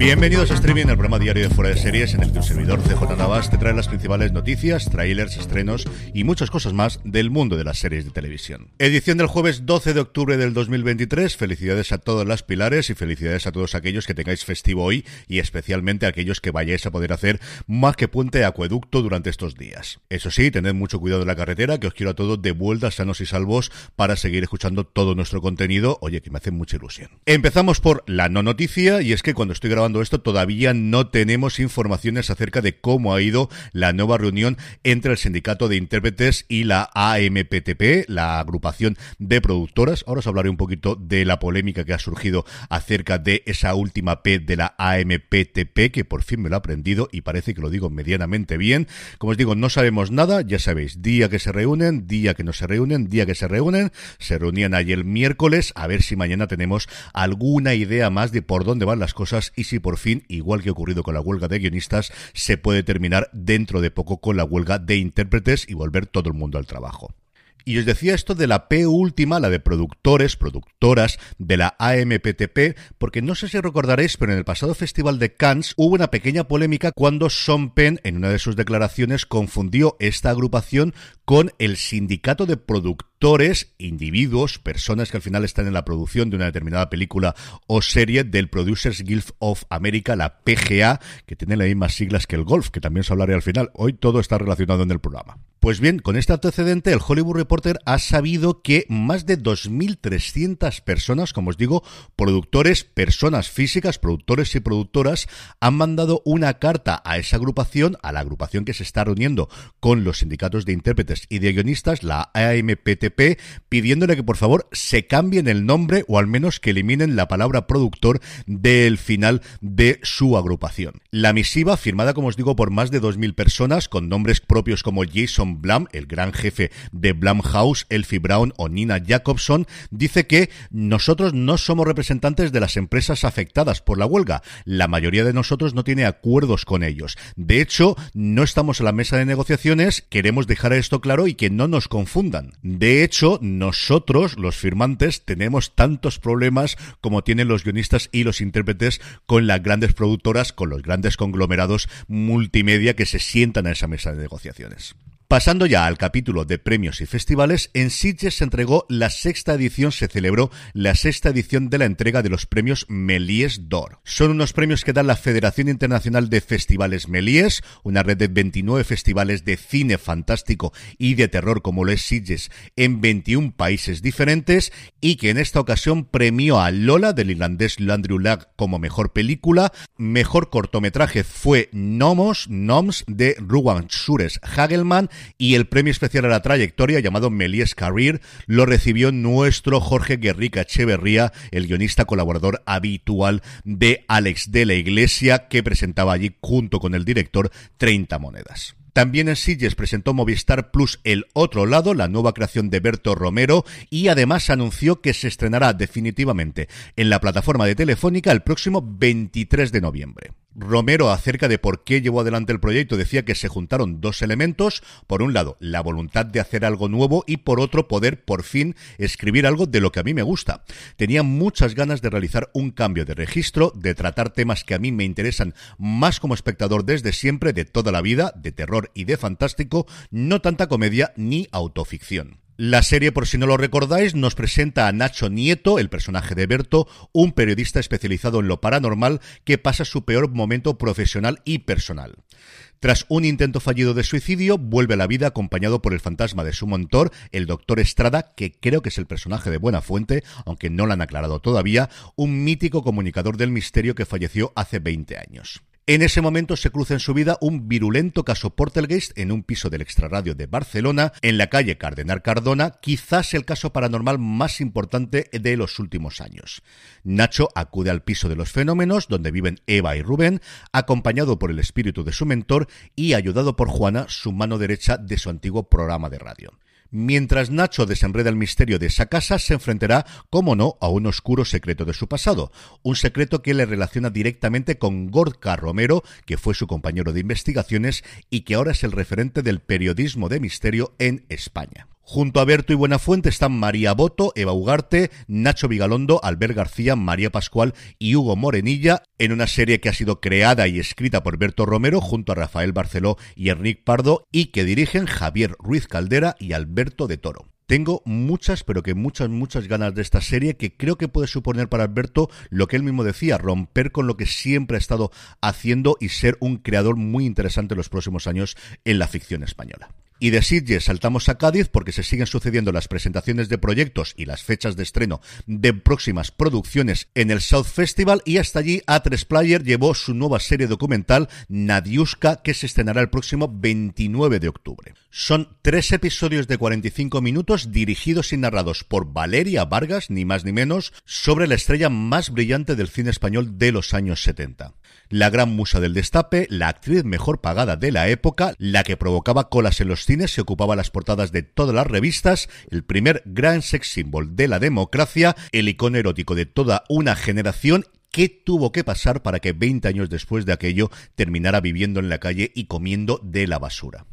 Bienvenidos a Streaming, el programa diario de Fuera de Series, en el que un servidor CJ Navas te trae las principales noticias, trailers, estrenos y muchas cosas más del mundo de las series de televisión. Edición del jueves 12 de octubre del 2023. Felicidades a todas las pilares y felicidades a todos aquellos que tengáis festivo hoy y especialmente a aquellos que vayáis a poder hacer más que puente acueducto durante estos días. Eso sí, tened mucho cuidado en la carretera, que os quiero a todos de vuelta sanos y salvos para seguir escuchando todo nuestro contenido. Oye, que me hace mucha ilusión. Empezamos por la no noticia y es que cuando estoy grabando esto todavía no tenemos informaciones acerca de cómo ha ido la nueva reunión entre el sindicato de intérpretes y la AMPTP, la agrupación de productoras. Ahora os hablaré un poquito de la polémica que ha surgido acerca de esa última P de la AMPTP, que por fin me lo he aprendido y parece que lo digo medianamente bien. Como os digo, no sabemos nada, ya sabéis, día que se reúnen, día que no se reúnen, día que se reúnen, se reunían ayer miércoles, a ver si mañana tenemos alguna idea más de por dónde van las cosas y si por fin, igual que ha ocurrido con la huelga de guionistas, se puede terminar dentro de poco con la huelga de intérpretes y volver todo el mundo al trabajo. Y os decía esto de la P última, la de productores, productoras de la AMPTP, porque no sé si recordaréis, pero en el pasado Festival de Cannes hubo una pequeña polémica cuando Sean Penn, en una de sus declaraciones, confundió esta agrupación con el sindicato de productores, individuos, personas que al final están en la producción de una determinada película o serie del Producers Guild of America, la PGA, que tiene las mismas siglas que el golf, que también os hablaré al final. Hoy todo está relacionado en el programa. Pues bien, con este antecedente, el Hollywood Reporter ha sabido que más de 2.300 personas, como os digo, productores, personas físicas, productores y productoras, han mandado una carta a esa agrupación, a la agrupación que se está reuniendo con los sindicatos de intérpretes y de guionistas, la Pidiéndole que por favor se cambien el nombre o al menos que eliminen la palabra productor del final de su agrupación. La misiva, firmada como os digo por más de 2.000 personas, con nombres propios como Jason Blum, el gran jefe de Blumhouse, Elfie Brown o Nina Jacobson, dice que nosotros no somos representantes de las empresas afectadas por la huelga. La mayoría de nosotros no tiene acuerdos con ellos. De hecho, no estamos en la mesa de negociaciones, queremos dejar esto claro y que no nos confundan. De hecho, nosotros, los firmantes, tenemos tantos problemas como tienen los guionistas y los intérpretes con las grandes productoras, con los grandes conglomerados multimedia que se sientan a esa mesa de negociaciones. Pasando ya al capítulo de premios y festivales, en Sitges se entregó la sexta edición, se celebró la sexta edición de la entrega de los premios Méliès d'Or. Son unos premios que da la Federación Internacional de Festivales Méliès, una red de 29 festivales de cine fantástico y de terror como lo es Sitges en 21 países diferentes y que en esta ocasión premió a Lola del irlandés Landry Lag como mejor película, mejor cortometraje fue Nomos, Noms de Ruwan Sures Hagelman y el premio especial a la trayectoria llamado Melies Career lo recibió nuestro Jorge Guerrica Echeverría, el guionista colaborador habitual de Alex de la Iglesia, que presentaba allí junto con el director 30 monedas. También en Sitges presentó Movistar Plus El Otro Lado, la nueva creación de Berto Romero, y además anunció que se estrenará definitivamente en la plataforma de Telefónica el próximo 23 de noviembre. Romero acerca de por qué llevó adelante el proyecto decía que se juntaron dos elementos, por un lado la voluntad de hacer algo nuevo y por otro poder por fin escribir algo de lo que a mí me gusta. Tenía muchas ganas de realizar un cambio de registro, de tratar temas que a mí me interesan más como espectador desde siempre, de toda la vida, de terror y de fantástico, no tanta comedia ni autoficción. La serie, por si no lo recordáis, nos presenta a Nacho Nieto, el personaje de Berto, un periodista especializado en lo paranormal que pasa su peor momento profesional y personal. Tras un intento fallido de suicidio, vuelve a la vida acompañado por el fantasma de su mentor, el doctor Estrada, que creo que es el personaje de Buena Fuente, aunque no lo han aclarado todavía, un mítico comunicador del misterio que falleció hace 20 años. En ese momento se cruza en su vida un virulento caso Portelgeist en un piso del extrarradio de Barcelona, en la calle Cardenal Cardona, quizás el caso paranormal más importante de los últimos años. Nacho acude al piso de los fenómenos, donde viven Eva y Rubén, acompañado por el espíritu de su mentor y ayudado por Juana, su mano derecha de su antiguo programa de radio. Mientras Nacho desenreda el misterio de esa casa, se enfrentará, como no, a un oscuro secreto de su pasado. Un secreto que le relaciona directamente con Gorka Romero, que fue su compañero de investigaciones y que ahora es el referente del periodismo de misterio en España. Junto a Berto y Buenafuente están María Boto, Eva Ugarte, Nacho Vigalondo, Albert García, María Pascual y Hugo Morenilla, en una serie que ha sido creada y escrita por Berto Romero junto a Rafael Barceló y Enrique Pardo y que dirigen Javier Ruiz Caldera y Alberto de Toro. Tengo muchas, pero que muchas, muchas ganas de esta serie que creo que puede suponer para Alberto lo que él mismo decía, romper con lo que siempre ha estado haciendo y ser un creador muy interesante en los próximos años en la ficción española. Y de Sitges saltamos a Cádiz porque se siguen sucediendo las presentaciones de proyectos y las fechas de estreno de próximas producciones en el South Festival y hasta allí A3 Player llevó su nueva serie documental Nadiuska que se estrenará el próximo 29 de octubre. Son tres episodios de 45 minutos dirigidos y narrados por Valeria Vargas, ni más ni menos, sobre la estrella más brillante del cine español de los años 70 la gran musa del destape, la actriz mejor pagada de la época, la que provocaba colas en los cines, se ocupaba las portadas de todas las revistas, el primer gran sex symbol de la democracia, el icono erótico de toda una generación ¿Qué tuvo que pasar para que 20 años después de aquello terminara viviendo en la calle y comiendo de la basura?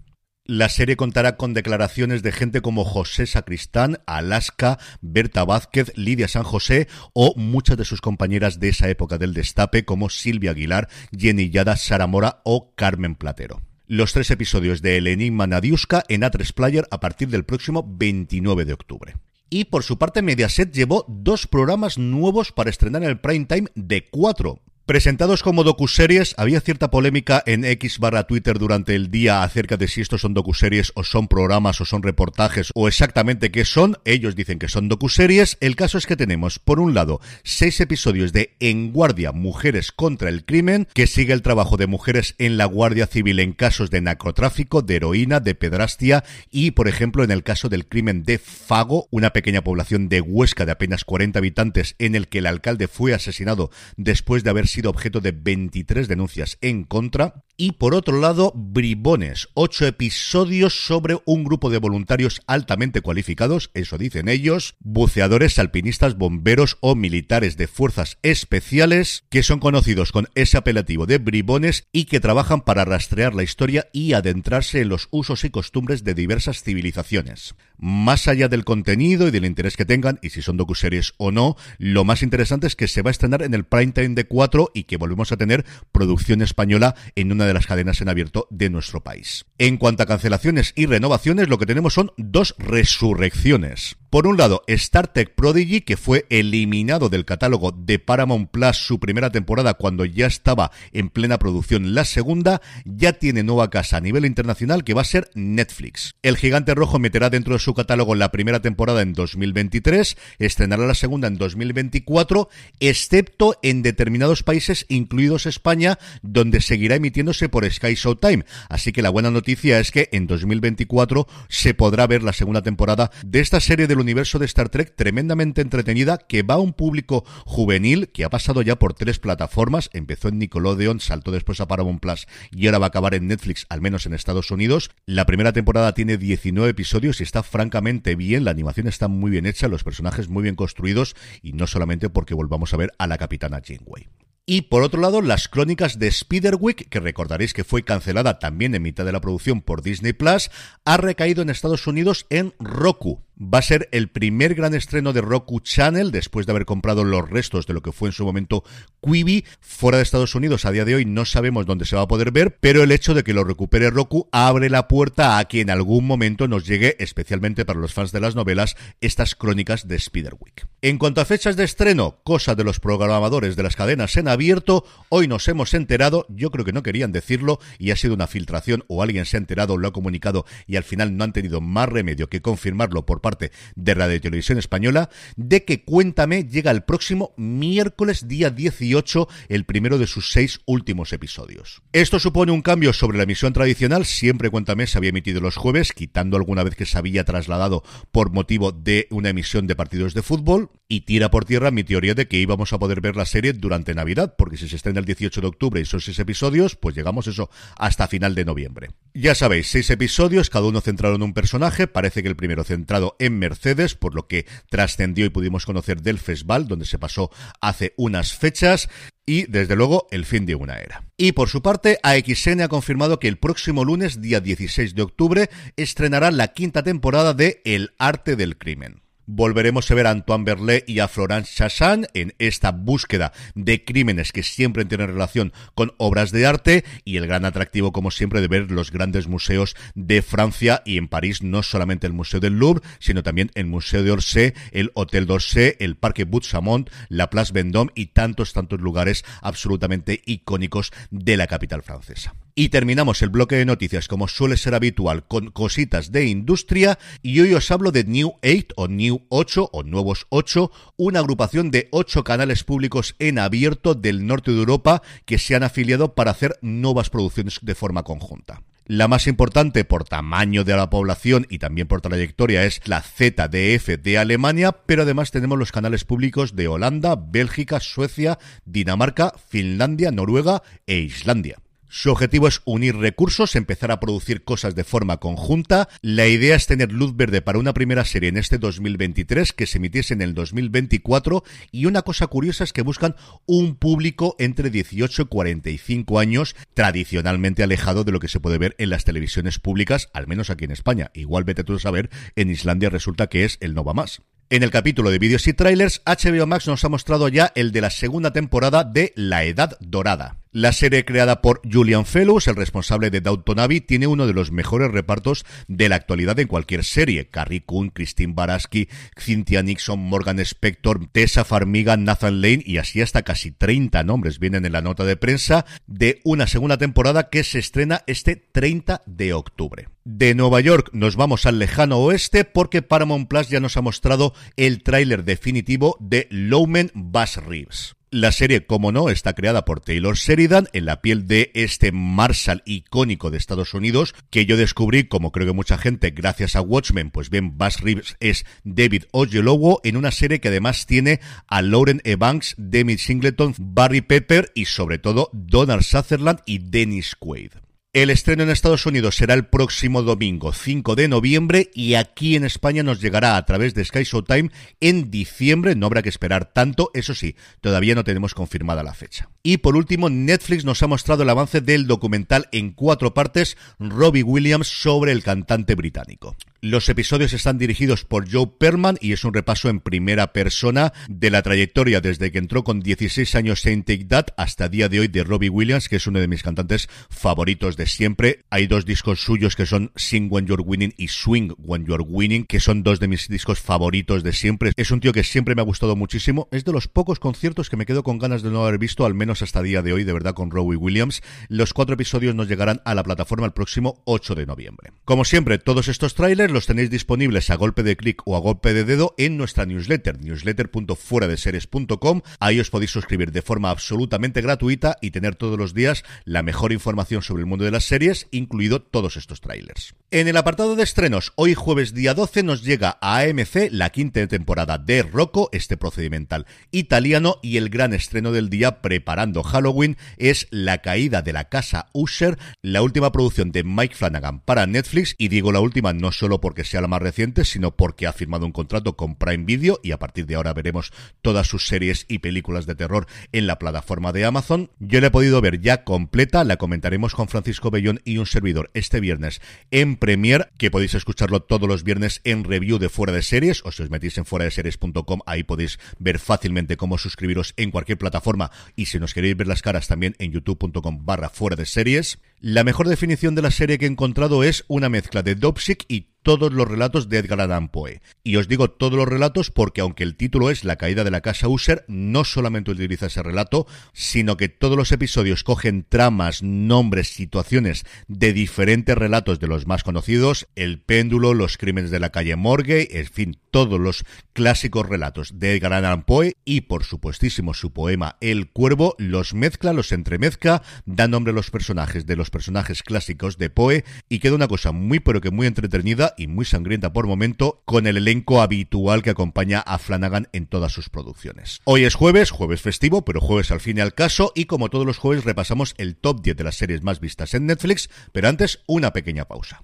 La serie contará con declaraciones de gente como José Sacristán, Alaska, Berta Vázquez, Lidia San José o muchas de sus compañeras de esa época del destape como Silvia Aguilar, Jenny Yada, Sara Mora o Carmen Platero. Los tres episodios de El Enigma Nadiuska en A3 Player a partir del próximo 29 de octubre. Y por su parte Mediaset llevó dos programas nuevos para estrenar en el prime time de cuatro Presentados como docuseries, había cierta polémica en X barra Twitter durante el día acerca de si estos son docuseries o son programas o son reportajes o exactamente qué son. Ellos dicen que son docuseries. El caso es que tenemos, por un lado, seis episodios de En Guardia, Mujeres contra el Crimen, que sigue el trabajo de mujeres en la Guardia Civil en casos de narcotráfico, de heroína, de pedrastia y, por ejemplo, en el caso del crimen de Fago, una pequeña población de Huesca de apenas 40 habitantes en el que el alcalde fue asesinado después de haber sido sido objeto de 23 denuncias en contra. Y por otro lado, Bribones, ocho episodios sobre un grupo de voluntarios altamente cualificados, eso dicen ellos, buceadores, alpinistas, bomberos o militares de fuerzas especiales, que son conocidos con ese apelativo de bribones y que trabajan para rastrear la historia y adentrarse en los usos y costumbres de diversas civilizaciones. Más allá del contenido y del interés que tengan, y si son docuseries o no, lo más interesante es que se va a estrenar en el prime time de 4 y que volvemos a tener producción española en una de las cadenas en abierto de nuestro país. En cuanto a cancelaciones y renovaciones, lo que tenemos son dos resurrecciones. Por un lado, Star Trek Prodigy, que fue eliminado del catálogo de Paramount Plus su primera temporada cuando ya estaba en plena producción la segunda, ya tiene nueva casa a nivel internacional que va a ser Netflix. El gigante rojo meterá dentro de su catálogo la primera temporada en 2023, estrenará la segunda en 2024, excepto en determinados países, incluidos España, donde seguirá emitiéndose por Sky Showtime. Así que la buena noticia es que en 2024 se podrá ver la segunda temporada de esta serie de universo de Star Trek tremendamente entretenida que va a un público juvenil que ha pasado ya por tres plataformas. Empezó en Nickelodeon, saltó después a Paramount Plus y ahora va a acabar en Netflix, al menos en Estados Unidos. La primera temporada tiene 19 episodios y está francamente bien. La animación está muy bien hecha, los personajes muy bien construidos y no solamente porque volvamos a ver a la capitana Janeway. Y por otro lado, las crónicas de Spiderwick, que recordaréis que fue cancelada también en mitad de la producción por Disney Plus, ha recaído en Estados Unidos en Roku. Va a ser el primer gran estreno de Roku Channel después de haber comprado los restos de lo que fue en su momento Quibi. Fuera de Estados Unidos a día de hoy no sabemos dónde se va a poder ver, pero el hecho de que lo recupere Roku abre la puerta a que en algún momento nos llegue, especialmente para los fans de las novelas, estas crónicas de Spiderwick. En cuanto a fechas de estreno, cosa de los programadores de las cadenas en abierto, hoy nos hemos enterado, yo creo que no querían decirlo y ha sido una filtración o alguien se ha enterado, lo ha comunicado y al final no han tenido más remedio que confirmarlo por parte de Radio Televisión Española, de que Cuéntame llega el próximo miércoles día 18, el primero de sus seis últimos episodios. Esto supone un cambio sobre la emisión tradicional, siempre Cuéntame se había emitido los jueves, quitando alguna vez que se había trasladado por motivo de una emisión de partidos de fútbol, y tira por tierra mi teoría de que íbamos a poder ver la serie durante Navidad, porque si se estrena el 18 de octubre y son seis episodios, pues llegamos eso hasta final de noviembre. Ya sabéis, seis episodios, cada uno centrado en un personaje, parece que el primero centrado en Mercedes, por lo que trascendió y pudimos conocer del festival, donde se pasó hace unas fechas, y, desde luego, el fin de una era. Y por su parte, AXN ha confirmado que el próximo lunes, día 16 de octubre, estrenará la quinta temporada de El arte del crimen. Volveremos a ver a Antoine Berlet y a Florence Chassan en esta búsqueda de crímenes que siempre tienen relación con obras de arte y el gran atractivo, como siempre, de ver los grandes museos de Francia y en París, no solamente el Museo del Louvre, sino también el Museo de Orsay, el Hotel d'Orsay, el Parque Bout-Chamont, la Place Vendôme y tantos, tantos lugares absolutamente icónicos de la capital francesa. Y terminamos el bloque de noticias como suele ser habitual con cositas de industria y hoy os hablo de New 8 o New 8 o Nuevos 8, una agrupación de 8 canales públicos en abierto del norte de Europa que se han afiliado para hacer nuevas producciones de forma conjunta. La más importante por tamaño de la población y también por trayectoria es la ZDF de Alemania, pero además tenemos los canales públicos de Holanda, Bélgica, Suecia, Dinamarca, Finlandia, Noruega e Islandia. Su objetivo es unir recursos, empezar a producir cosas de forma conjunta. La idea es tener luz verde para una primera serie en este 2023 que se emitiese en el 2024 y una cosa curiosa es que buscan un público entre 18 y 45 años tradicionalmente alejado de lo que se puede ver en las televisiones públicas, al menos aquí en España. Igual vete tú a saber, en Islandia resulta que es el no va más. En el capítulo de vídeos y trailers, HBO Max nos ha mostrado ya el de la segunda temporada de La Edad Dorada. La serie creada por Julian Fellows, el responsable de Downton Abbey, tiene uno de los mejores repartos de la actualidad en cualquier serie. Carrie Coon, Christine Baraski, Cynthia Nixon, Morgan Spector, Tessa Farmiga, Nathan Lane y así hasta casi 30 nombres vienen en la nota de prensa de una segunda temporada que se estrena este 30 de octubre. De Nueva York nos vamos al lejano oeste porque Paramount Plus ya nos ha mostrado el tráiler definitivo de Lowman Bass Reeves. La serie, como no, está creada por Taylor Sheridan en la piel de este Marshall icónico de Estados Unidos, que yo descubrí, como creo que mucha gente, gracias a Watchmen, pues bien, Bass Reeves es David Oyelowo en una serie que además tiene a Lauren Evans, Demi Singleton, Barry Pepper y sobre todo Donald Sutherland y Dennis Quaid. El estreno en Estados Unidos será el próximo domingo 5 de noviembre y aquí en España nos llegará a través de Sky Showtime en diciembre. No habrá que esperar tanto, eso sí, todavía no tenemos confirmada la fecha. Y por último, Netflix nos ha mostrado el avance del documental en cuatro partes Robbie Williams sobre el cantante británico. Los episodios están dirigidos por Joe Perman y es un repaso en primera persona de la trayectoria desde que entró con 16 años en Take That hasta día de hoy de Robbie Williams, que es uno de mis cantantes favoritos de siempre. Hay dos discos suyos que son Sing When You're Winning y Swing When You're Winning, que son dos de mis discos favoritos de siempre. Es un tío que siempre me ha gustado muchísimo. Es de los pocos conciertos que me quedo con ganas de no haber visto, al menos hasta día de hoy, de verdad, con Robbie Williams. Los cuatro episodios nos llegarán a la plataforma el próximo 8 de noviembre. Como siempre, todos estos trailers los tenéis disponibles a golpe de clic o a golpe de dedo en nuestra newsletter, newsletter.fueradeseries.com. Ahí os podéis suscribir de forma absolutamente gratuita y tener todos los días la mejor información sobre el mundo de las series, incluido todos estos trailers. En el apartado de estrenos, hoy jueves día 12 nos llega a AMC la quinta temporada de Rocco, este procedimental italiano, y el gran estreno del día preparando Halloween es La caída de la casa Usher, la última producción de Mike Flanagan para Netflix, y digo la última no solo porque sea la más reciente, sino porque ha firmado un contrato con Prime Video y a partir de ahora veremos todas sus series y películas de terror en la plataforma de Amazon. Yo la he podido ver ya completa, la comentaremos con Francisco Bellón y un servidor este viernes en Premiere, que podéis escucharlo todos los viernes en review de Fuera de Series, o si os metís en fuera de series.com, ahí podéis ver fácilmente cómo suscribiros en cualquier plataforma y si nos queréis ver las caras también en youtube.com barra fuera de series. La mejor definición de la serie que he encontrado es una mezcla de Dopsic y todos los relatos de Edgar Allan Poe. Y os digo todos los relatos porque aunque el título es La caída de la casa User, no solamente utiliza ese relato, sino que todos los episodios cogen tramas, nombres, situaciones de diferentes relatos de los más conocidos, El péndulo, Los crímenes de la calle Morgue, en fin, todos los clásicos relatos de Edgar Allan Poe y por supuestísimo su poema El cuervo los mezcla, los entremezcla, da nombre a los personajes de los personajes clásicos de Poe y queda una cosa muy pero que muy entretenida y muy sangrienta por momento, con el elenco habitual que acompaña a Flanagan en todas sus producciones. Hoy es jueves, jueves festivo, pero jueves al fin y al caso, y como todos los jueves repasamos el top 10 de las series más vistas en Netflix, pero antes una pequeña pausa.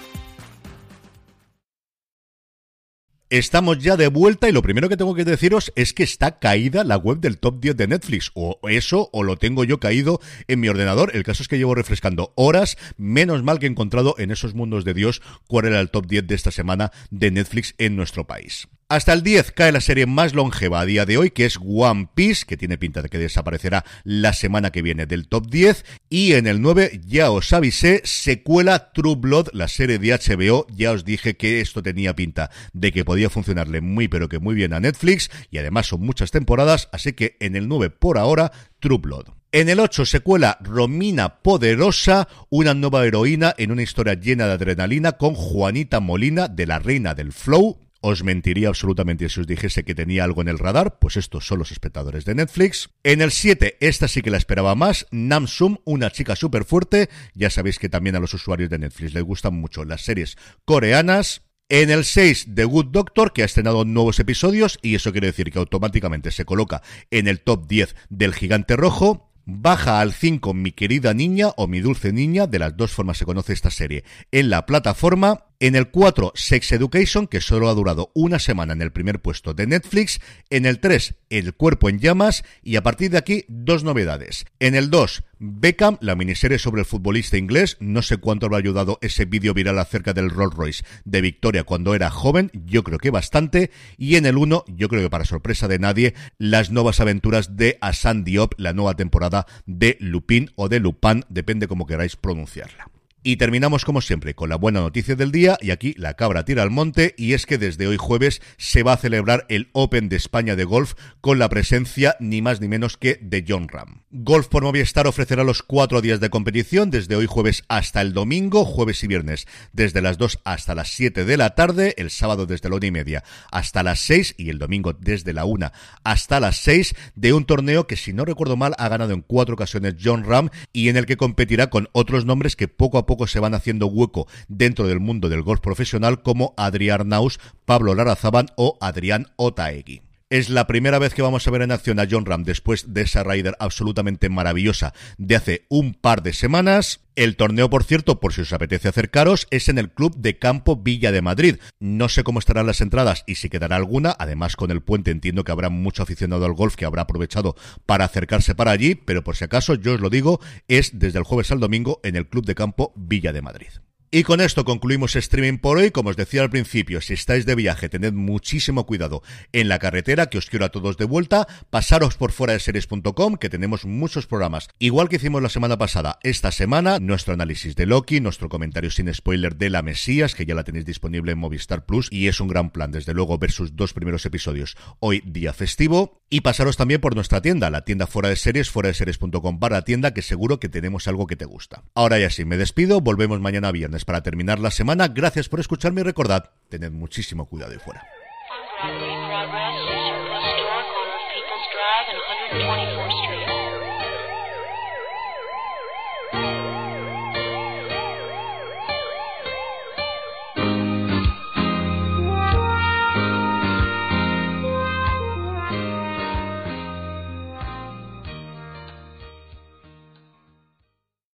Estamos ya de vuelta y lo primero que tengo que deciros es que está caída la web del top 10 de Netflix. O eso, o lo tengo yo caído en mi ordenador. El caso es que llevo refrescando horas. Menos mal que he encontrado en esos mundos de Dios cuál era el top 10 de esta semana de Netflix en nuestro país. Hasta el 10 cae la serie más longeva a día de hoy, que es One Piece, que tiene pinta de que desaparecerá la semana que viene del top 10. Y en el 9, ya os avisé, secuela True Blood, la serie de HBO. Ya os dije que esto tenía pinta de que podía funcionarle muy pero que muy bien a Netflix. Y además son muchas temporadas, así que en el 9 por ahora, True Blood. En el 8 secuela Romina Poderosa, una nueva heroína en una historia llena de adrenalina con Juanita Molina de la Reina del Flow. Os mentiría absolutamente si os dijese que tenía algo en el radar, pues estos son los espectadores de Netflix. En el 7, esta sí que la esperaba más, Namsum, una chica súper fuerte. Ya sabéis que también a los usuarios de Netflix les gustan mucho las series coreanas. En el 6, The Good Doctor, que ha estrenado nuevos episodios, y eso quiere decir que automáticamente se coloca en el top 10 del gigante rojo. Baja al 5 Mi querida niña o Mi dulce niña, de las dos formas se conoce esta serie, en la plataforma. En el 4, Sex Education, que solo ha durado una semana en el primer puesto de Netflix. En el 3, El cuerpo en llamas. Y a partir de aquí, dos novedades. En el 2, Beckham, la miniserie sobre el futbolista inglés. No sé cuánto habrá ayudado ese vídeo viral acerca del Rolls Royce de Victoria cuando era joven. Yo creo que bastante. Y en el 1, yo creo que para sorpresa de nadie, las nuevas aventuras de Asan Diop, la nueva temporada de Lupin o de Lupin, depende como queráis pronunciarla. Y terminamos como siempre con la buena noticia del día y aquí la cabra tira al monte y es que desde hoy jueves se va a celebrar el Open de España de golf con la presencia ni más ni menos que de John Ram. Golf por Movistar ofrecerá los cuatro días de competición desde hoy jueves hasta el domingo, jueves y viernes desde las 2 hasta las 7 de la tarde, el sábado desde la una y media hasta las 6 y el domingo desde la 1 hasta las 6 de un torneo que si no recuerdo mal ha ganado en cuatro ocasiones John Ram y en el que competirá con otros nombres que poco a poco poco se van haciendo hueco dentro del mundo del golf profesional como Adrián Naus, Pablo Larazaban o Adrián Otaegui. Es la primera vez que vamos a ver en acción a John Ram después de esa Rider absolutamente maravillosa de hace un par de semanas. El torneo, por cierto, por si os apetece acercaros, es en el Club de Campo Villa de Madrid. No sé cómo estarán las entradas y si quedará alguna. Además, con el puente entiendo que habrá mucho aficionado al golf que habrá aprovechado para acercarse para allí, pero por si acaso, yo os lo digo, es desde el jueves al domingo en el Club de Campo Villa de Madrid. Y con esto concluimos streaming por hoy. Como os decía al principio, si estáis de viaje, tened muchísimo cuidado en la carretera, que os quiero a todos de vuelta. Pasaros por fuera de series.com, que tenemos muchos programas. Igual que hicimos la semana pasada, esta semana, nuestro análisis de Loki, nuestro comentario sin spoiler de La Mesías, que ya la tenéis disponible en Movistar Plus, y es un gran plan, desde luego, ver sus dos primeros episodios hoy día festivo. Y pasaros también por nuestra tienda, la tienda fuera de series, fuera de series.com para tienda, que seguro que tenemos algo que te gusta. Ahora ya sí, me despido, volvemos mañana viernes para terminar la semana. Gracias por escucharme y recordad, tened muchísimo cuidado ahí fuera.